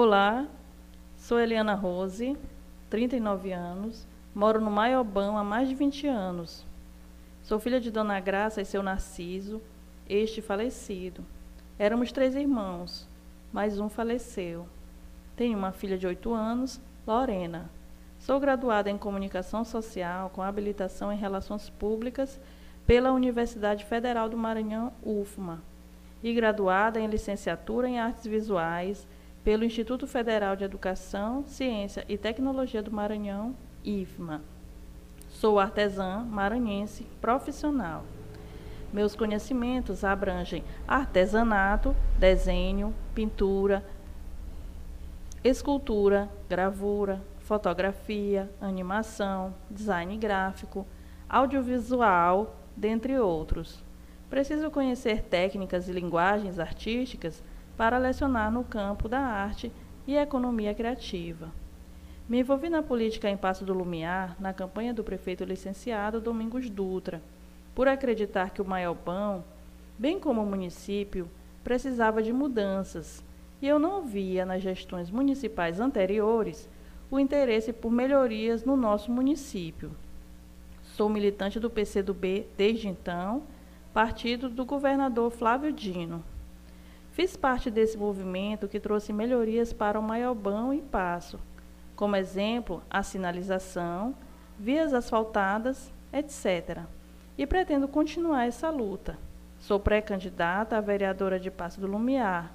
Olá, sou Eliana Rose, 39 anos, moro no Maiobão há mais de 20 anos. Sou filha de Dona Graça e seu Narciso, este falecido. Éramos três irmãos, mas um faleceu. Tenho uma filha de 8 anos, Lorena. Sou graduada em Comunicação Social com habilitação em Relações Públicas pela Universidade Federal do Maranhão, UFMA, e graduada em Licenciatura em Artes Visuais pelo Instituto Federal de Educação, Ciência e Tecnologia do Maranhão, IFMA. Sou artesã maranhense profissional. Meus conhecimentos abrangem artesanato, desenho, pintura, escultura, gravura, fotografia, animação, design gráfico, audiovisual, dentre outros. Preciso conhecer técnicas e linguagens artísticas para lecionar no campo da arte e economia criativa. Me envolvi na política em Passo do Lumiar, na campanha do prefeito licenciado Domingos Dutra, por acreditar que o Maiobão, bem como o município, precisava de mudanças, e eu não via nas gestões municipais anteriores o interesse por melhorias no nosso município. Sou militante do PCdoB desde então, partido do governador Flávio Dino. Fiz parte desse movimento que trouxe melhorias para o Maiobão e Passo, como exemplo, a sinalização, vias asfaltadas, etc. E pretendo continuar essa luta. Sou pré-candidata a vereadora de Passo do Lumiar.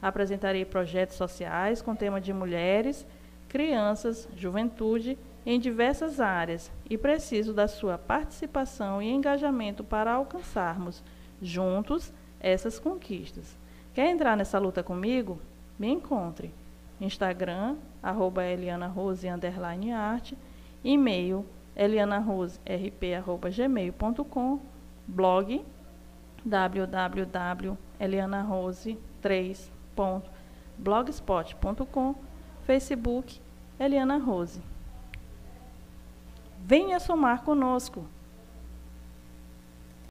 Apresentarei projetos sociais com tema de mulheres, crianças, juventude em diversas áreas e preciso da sua participação e engajamento para alcançarmos juntos essas conquistas. Quer entrar nessa luta comigo? Me encontre. Instagram, arroba elianarose, underline arte, e-mail elianaroserp.gmail.com, blog www.elianarose3.blogspot.com, Facebook Eliana Rose. Venha somar conosco!